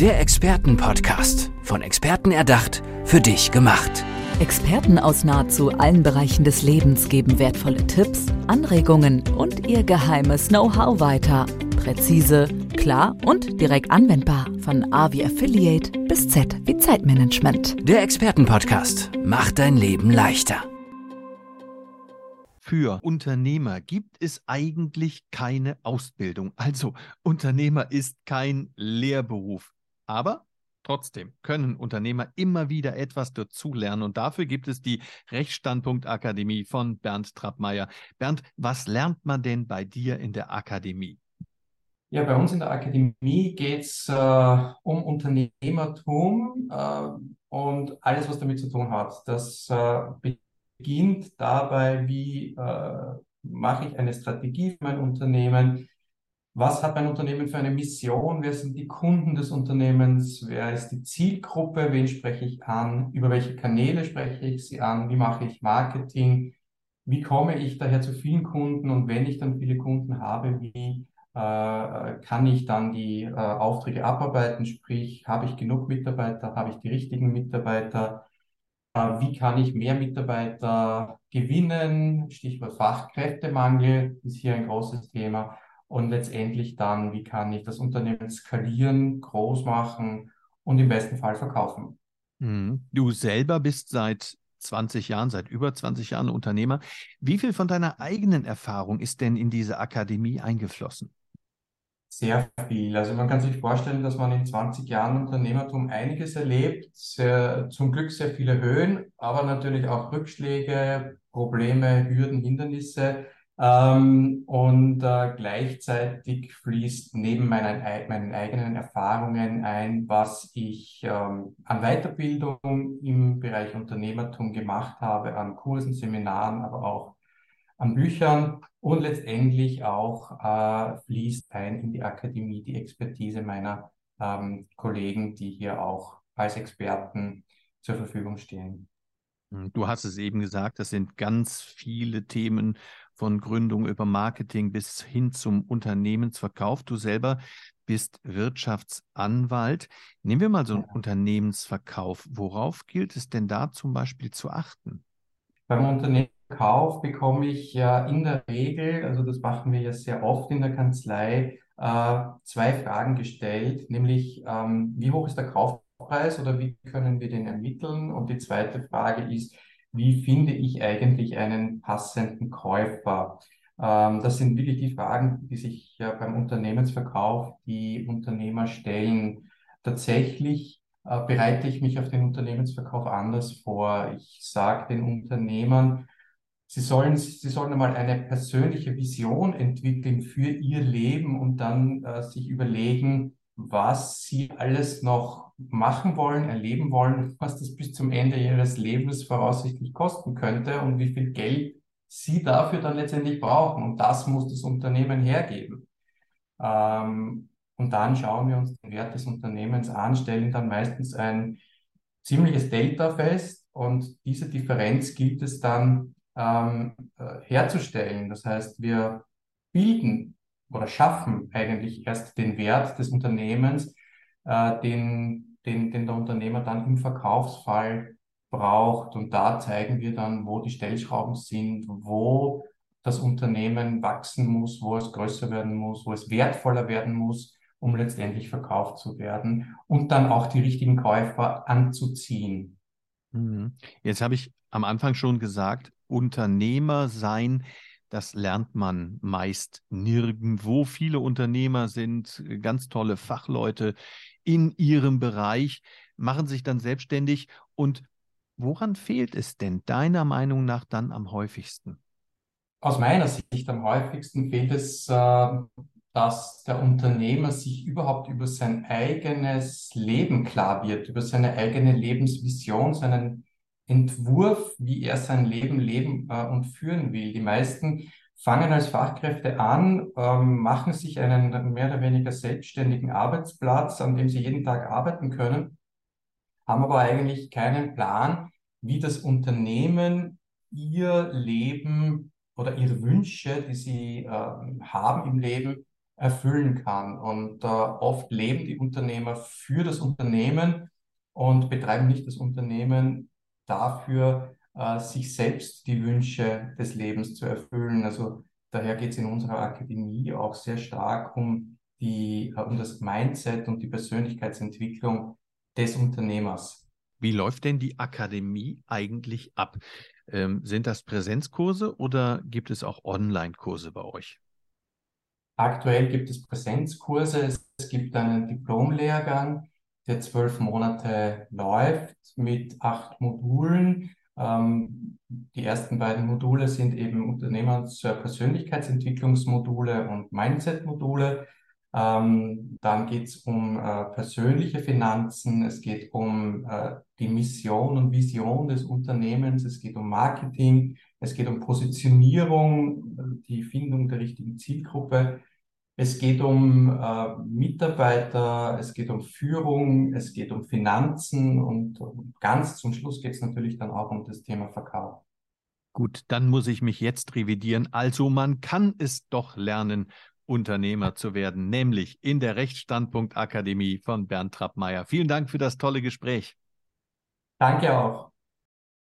Der Expertenpodcast. Von Experten erdacht, für dich gemacht. Experten aus nahezu allen Bereichen des Lebens geben wertvolle Tipps, Anregungen und ihr geheimes Know-how weiter. Präzise, klar und direkt anwendbar. Von A wie Affiliate bis Z wie Zeitmanagement. Der Expertenpodcast macht dein Leben leichter. Für Unternehmer gibt es eigentlich keine Ausbildung. Also Unternehmer ist kein Lehrberuf. Aber trotzdem können Unternehmer immer wieder etwas dazulernen und dafür gibt es die Rechtsstandpunkt Akademie von Bernd Trappmeier. Bernd, was lernt man denn bei dir in der Akademie? Ja, bei uns in der Akademie geht es äh, um Unternehmertum äh, und alles, was damit zu tun hat. Das äh, beginnt dabei, wie äh, mache ich eine Strategie für mein Unternehmen, was hat mein Unternehmen für eine Mission? Wer sind die Kunden des Unternehmens? Wer ist die Zielgruppe? Wen spreche ich an? Über welche Kanäle spreche ich sie an? Wie mache ich Marketing? Wie komme ich daher zu vielen Kunden? Und wenn ich dann viele Kunden habe, wie äh, kann ich dann die äh, Aufträge abarbeiten? Sprich, habe ich genug Mitarbeiter? Habe ich die richtigen Mitarbeiter? Äh, wie kann ich mehr Mitarbeiter gewinnen? Stichwort Fachkräftemangel ist hier ein großes Thema und letztendlich dann, wie kann ich das Unternehmen skalieren, groß machen und im besten Fall verkaufen. Mhm. Du selber bist seit 20 Jahren, seit über 20 Jahren Unternehmer. Wie viel von deiner eigenen Erfahrung ist denn in diese Akademie eingeflossen? Sehr viel. Also man kann sich vorstellen, dass man in 20 Jahren Unternehmertum einiges erlebt. Sehr, zum Glück sehr viele Höhen, aber natürlich auch Rückschläge, Probleme, Hürden, Hindernisse. Ähm, und äh, gleichzeitig fließt neben meinen, meinen eigenen Erfahrungen ein, was ich ähm, an Weiterbildung im Bereich Unternehmertum gemacht habe, an Kursen, Seminaren, aber auch an Büchern und letztendlich auch äh, fließt ein in die Akademie die Expertise meiner ähm, Kollegen, die hier auch als Experten zur Verfügung stehen. Hm, du hast es eben gesagt, das sind ganz viele Themen von Gründung über Marketing bis hin zum Unternehmensverkauf. Du selber bist Wirtschaftsanwalt. Nehmen wir mal so einen. Unternehmensverkauf. Worauf gilt es denn da zum Beispiel zu achten? Beim Unternehmensverkauf bekomme ich ja in der Regel, also das machen wir ja sehr oft in der Kanzlei, äh, zwei Fragen gestellt, nämlich ähm, wie hoch ist der Kauf Kaufpreis oder wie können wir den ermitteln? Und die zweite Frage ist, wie finde ich eigentlich einen passenden Käufer? Ähm, das sind wirklich die Fragen, die sich ja beim Unternehmensverkauf die Unternehmer stellen. Tatsächlich äh, bereite ich mich auf den Unternehmensverkauf anders vor. Ich sage den Unternehmern, Sie sollen, sie sollen einmal eine persönliche Vision entwickeln für ihr Leben und dann äh, sich überlegen, was sie alles noch machen wollen, erleben wollen, was das bis zum Ende ihres Lebens voraussichtlich kosten könnte und wie viel Geld sie dafür dann letztendlich brauchen. Und das muss das Unternehmen hergeben. Ähm, und dann schauen wir uns den Wert des Unternehmens an, stellen dann meistens ein ziemliches Delta fest und diese Differenz gilt es dann ähm, äh, herzustellen. Das heißt, wir bilden oder schaffen eigentlich erst den Wert des Unternehmens, äh, den, den, den der Unternehmer dann im Verkaufsfall braucht. Und da zeigen wir dann, wo die Stellschrauben sind, wo das Unternehmen wachsen muss, wo es größer werden muss, wo es wertvoller werden muss, um letztendlich verkauft zu werden und dann auch die richtigen Käufer anzuziehen. Mhm. Jetzt habe ich am Anfang schon gesagt, Unternehmer sein das lernt man meist nirgendwo. Viele Unternehmer sind äh, ganz tolle Fachleute in ihrem Bereich, machen sich dann selbstständig. Und woran fehlt es denn deiner Meinung nach dann am häufigsten? Aus meiner Sicht am häufigsten fehlt es, äh, dass der Unternehmer sich überhaupt über sein eigenes Leben klar wird, über seine eigene Lebensvision, seinen Entwurf, wie er sein Leben leben äh, und führen will. Die meisten fangen als Fachkräfte an, ähm, machen sich einen mehr oder weniger selbstständigen Arbeitsplatz, an dem sie jeden Tag arbeiten können, haben aber eigentlich keinen Plan, wie das Unternehmen ihr Leben oder ihre Wünsche, die sie äh, haben im Leben, erfüllen kann. Und äh, oft leben die Unternehmer für das Unternehmen und betreiben nicht das Unternehmen dafür, äh, sich selbst die Wünsche des Lebens zu erfüllen. Also daher geht es in unserer Akademie auch sehr stark um die, äh, um das Mindset und die Persönlichkeitsentwicklung des Unternehmers. Wie läuft denn die Akademie eigentlich ab? Ähm, sind das Präsenzkurse oder gibt es auch Online-Kurse bei euch? Aktuell gibt es Präsenzkurse, es gibt einen Diplomlehrgang, der zwölf Monate läuft mit acht Modulen. Ähm, die ersten beiden Module sind eben Unternehmens-Persönlichkeitsentwicklungsmodule und Mindset-Module. Ähm, dann geht es um äh, persönliche Finanzen, es geht um äh, die Mission und Vision des Unternehmens, es geht um Marketing, es geht um Positionierung, die Findung der richtigen Zielgruppe. Es geht um äh, Mitarbeiter, es geht um Führung, es geht um Finanzen und ganz zum Schluss geht es natürlich dann auch um das Thema Verkauf. Gut, dann muss ich mich jetzt revidieren. Also man kann es doch lernen Unternehmer zu werden, nämlich in der Rechtsstandpunkt Akademie von Bernd Trappmeier. Vielen Dank für das tolle Gespräch. Danke auch.